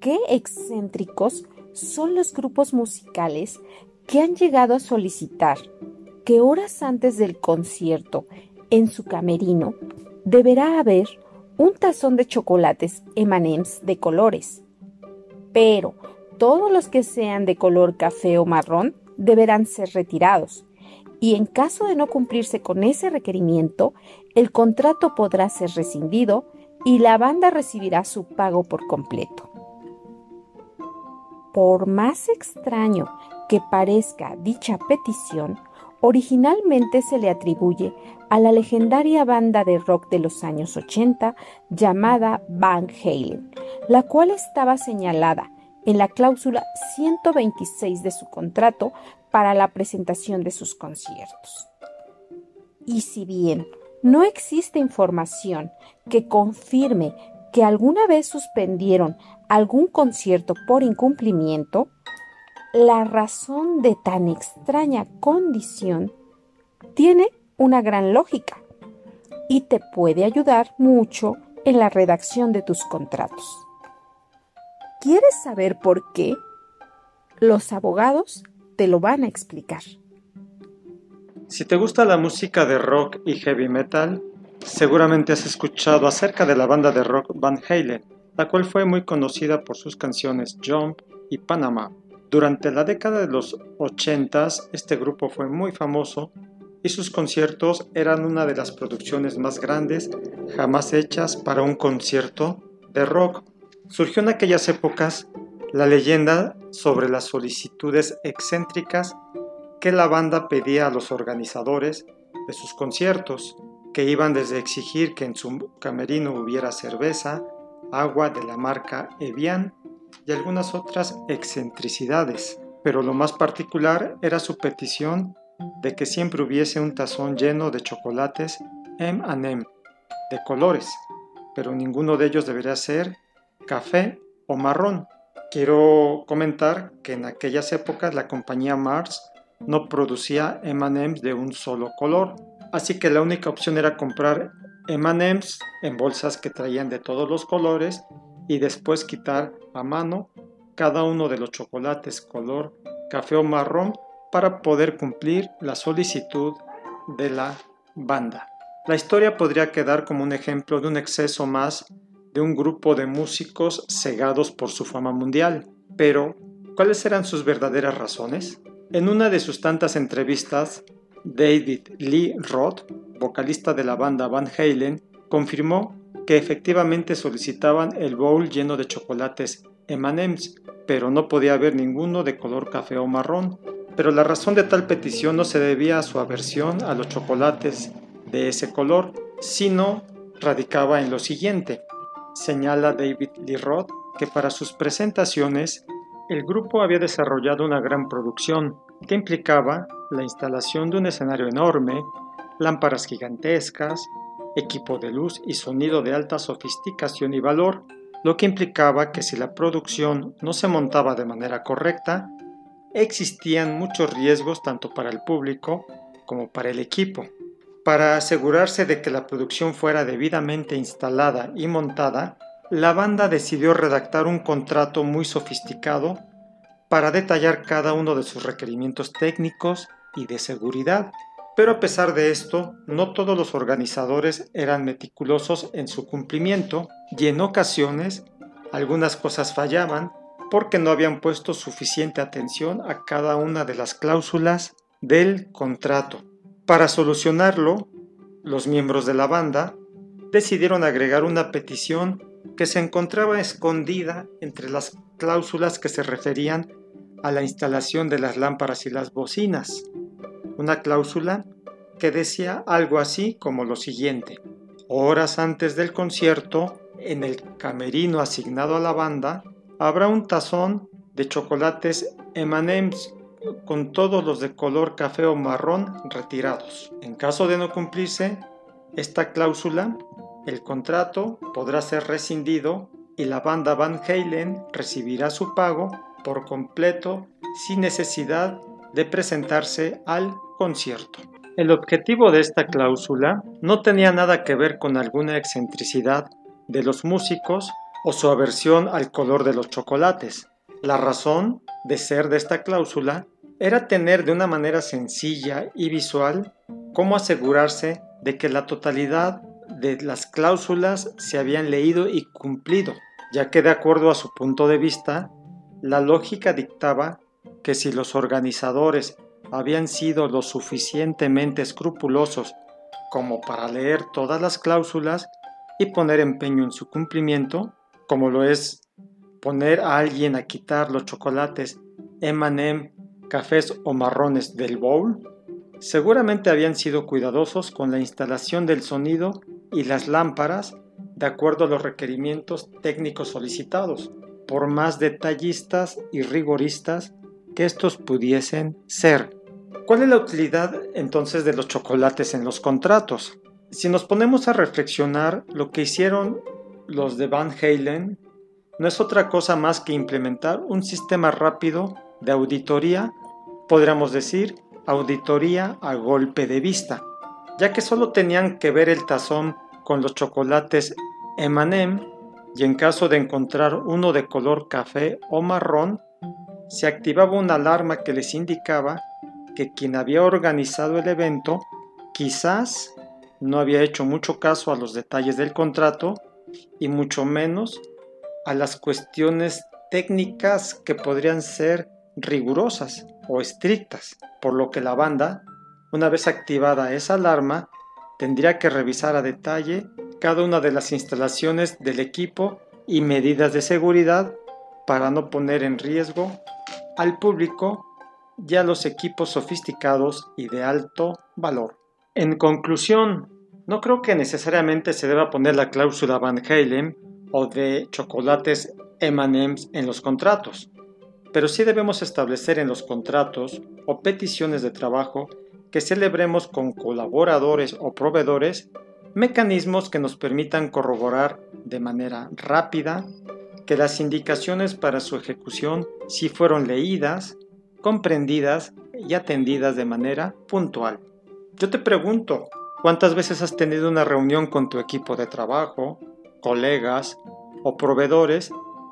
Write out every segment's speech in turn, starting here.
qué excéntricos son los grupos musicales que han llegado a solicitar que horas antes del concierto en su camerino deberá haber un tazón de chocolates M&M's de colores. Pero todos los que sean de color café o marrón deberán ser retirados y en caso de no cumplirse con ese requerimiento, el contrato podrá ser rescindido y la banda recibirá su pago por completo. Por más extraño que parezca dicha petición, originalmente se le atribuye a la legendaria banda de rock de los años 80 llamada Van Halen, la cual estaba señalada en la cláusula 126 de su contrato para la presentación de sus conciertos. Y si bien no existe información que confirme que alguna vez suspendieron algún concierto por incumplimiento, la razón de tan extraña condición tiene una gran lógica y te puede ayudar mucho en la redacción de tus contratos. ¿Quieres saber por qué? Los abogados te lo van a explicar. Si te gusta la música de rock y heavy metal, seguramente has escuchado acerca de la banda de rock Van Halen, la cual fue muy conocida por sus canciones Jump y Panama. Durante la década de los 80 este grupo fue muy famoso y sus conciertos eran una de las producciones más grandes jamás hechas para un concierto de rock. Surgió en aquellas épocas la leyenda sobre las solicitudes excéntricas que la banda pedía a los organizadores de sus conciertos, que iban desde exigir que en su camerino hubiera cerveza, agua de la marca Evian y algunas otras excentricidades. Pero lo más particular era su petición de que siempre hubiese un tazón lleno de chocolates M&M de colores, pero ninguno de ellos debería ser café o marrón. Quiero comentar que en aquellas épocas la compañía Mars no producía M&M's de un solo color, así que la única opción era comprar M&M's en bolsas que traían de todos los colores y después quitar a mano cada uno de los chocolates color café o marrón para poder cumplir la solicitud de la banda. La historia podría quedar como un ejemplo de un exceso más de un grupo de músicos cegados por su fama mundial. Pero, ¿cuáles eran sus verdaderas razones? En una de sus tantas entrevistas, David Lee Roth, vocalista de la banda Van Halen, confirmó que efectivamente solicitaban el bowl lleno de chocolates M&M's, pero no podía haber ninguno de color café o marrón. Pero la razón de tal petición no se debía a su aversión a los chocolates de ese color, sino radicaba en lo siguiente. Señala David Lee Roth que para sus presentaciones el grupo había desarrollado una gran producción que implicaba la instalación de un escenario enorme, lámparas gigantescas, equipo de luz y sonido de alta sofisticación y valor, lo que implicaba que si la producción no se montaba de manera correcta, existían muchos riesgos tanto para el público como para el equipo. Para asegurarse de que la producción fuera debidamente instalada y montada, la banda decidió redactar un contrato muy sofisticado para detallar cada uno de sus requerimientos técnicos y de seguridad. Pero a pesar de esto, no todos los organizadores eran meticulosos en su cumplimiento y en ocasiones algunas cosas fallaban porque no habían puesto suficiente atención a cada una de las cláusulas del contrato. Para solucionarlo, los miembros de la banda decidieron agregar una petición que se encontraba escondida entre las cláusulas que se referían a la instalación de las lámparas y las bocinas. Una cláusula que decía algo así como lo siguiente. Horas antes del concierto, en el camerino asignado a la banda, habrá un tazón de chocolates M&M's con todos los de color café o marrón retirados. En caso de no cumplirse esta cláusula, el contrato podrá ser rescindido y la banda Van Halen recibirá su pago por completo sin necesidad de presentarse al concierto. El objetivo de esta cláusula no tenía nada que ver con alguna excentricidad de los músicos, o su aversión al color de los chocolates. La razón de ser de esta cláusula era tener de una manera sencilla y visual cómo asegurarse de que la totalidad de las cláusulas se habían leído y cumplido, ya que de acuerdo a su punto de vista, la lógica dictaba que si los organizadores habían sido lo suficientemente escrupulosos como para leer todas las cláusulas y poner empeño en su cumplimiento, como lo es poner a alguien a quitar los chocolates M&M, cafés o marrones del bowl, seguramente habían sido cuidadosos con la instalación del sonido y las lámparas de acuerdo a los requerimientos técnicos solicitados, por más detallistas y rigoristas que estos pudiesen ser. ¿Cuál es la utilidad entonces de los chocolates en los contratos? Si nos ponemos a reflexionar, lo que hicieron los de Van Halen no es otra cosa más que implementar un sistema rápido de auditoría, podríamos decir auditoría a golpe de vista, ya que solo tenían que ver el tazón con los chocolates M&M y en caso de encontrar uno de color café o marrón, se activaba una alarma que les indicaba que quien había organizado el evento quizás no había hecho mucho caso a los detalles del contrato y mucho menos a las cuestiones técnicas que podrían ser rigurosas o estrictas, por lo que la banda, una vez activada esa alarma, tendría que revisar a detalle cada una de las instalaciones del equipo y medidas de seguridad para no poner en riesgo al público y a los equipos sofisticados y de alto valor. En conclusión, no creo que necesariamente se deba poner la cláusula Van Halen o de chocolates M&M's en los contratos, pero sí debemos establecer en los contratos o peticiones de trabajo que celebremos con colaboradores o proveedores mecanismos que nos permitan corroborar de manera rápida que las indicaciones para su ejecución sí fueron leídas, comprendidas y atendidas de manera puntual. Yo te pregunto, ¿cuántas veces has tenido una reunión con tu equipo de trabajo, colegas o proveedores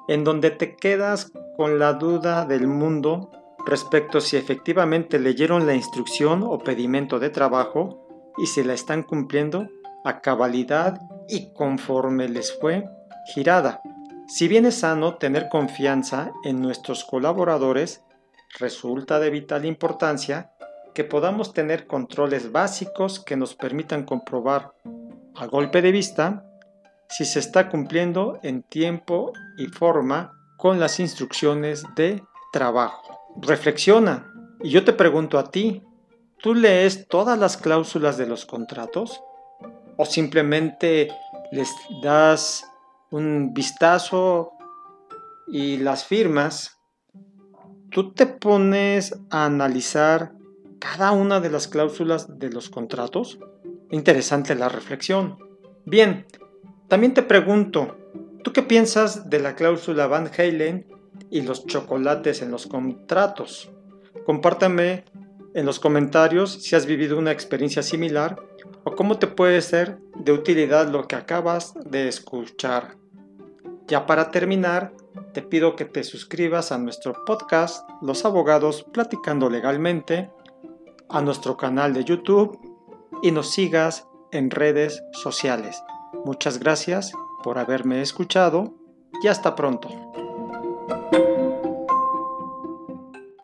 en donde te quedas con la duda del mundo respecto si efectivamente leyeron la instrucción o pedimento de trabajo y si la están cumpliendo a cabalidad y conforme les fue girada. Si bien es sano tener confianza en nuestros colaboradores, resulta de vital importancia que podamos tener controles básicos que nos permitan comprobar a golpe de vista si se está cumpliendo en tiempo y forma con las instrucciones de trabajo reflexiona. Y yo te pregunto a ti, ¿tú lees todas las cláusulas de los contratos? ¿O simplemente les das un vistazo y las firmas? ¿Tú te pones a analizar cada una de las cláusulas de los contratos? Interesante la reflexión. Bien, también te pregunto, ¿tú qué piensas de la cláusula Van Halen y los chocolates en los contratos. Compártame en los comentarios si has vivido una experiencia similar o cómo te puede ser de utilidad lo que acabas de escuchar. Ya para terminar, te pido que te suscribas a nuestro podcast Los Abogados Platicando Legalmente, a nuestro canal de YouTube y nos sigas en redes sociales. Muchas gracias por haberme escuchado y hasta pronto.